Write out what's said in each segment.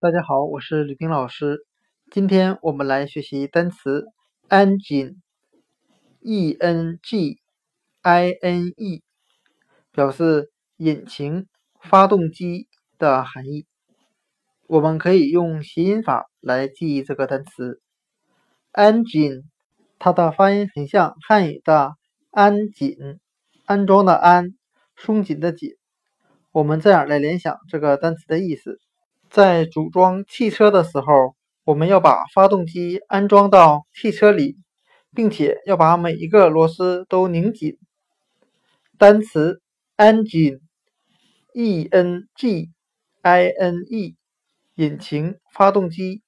大家好，我是吕冰老师。今天我们来学习单词 engine，e n g i n e，表示引擎、发动机的含义。我们可以用谐音法来记忆这个单词 engine，它的发音很像汉语的安紧，安装的安，松紧的紧。我们这样来联想这个单词的意思。在组装汽车的时候，我们要把发动机安装到汽车里，并且要把每一个螺丝都拧紧。单词 engine，e n g i n e，引擎、发动机，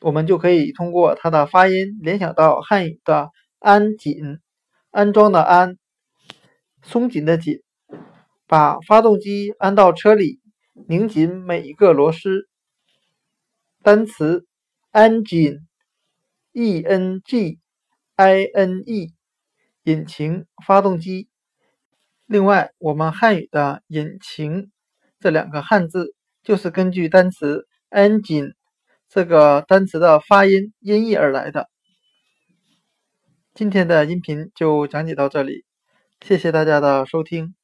我们就可以通过它的发音联想到汉语的安紧，安装的安，松紧的紧，把发动机安到车里。拧紧每一个螺丝。单词 engine，e n g i n e，引擎、发动机。另外，我们汉语的“引擎”这两个汉字，就是根据单词 engine 这个单词的发音音译而来的。今天的音频就讲解到这里，谢谢大家的收听。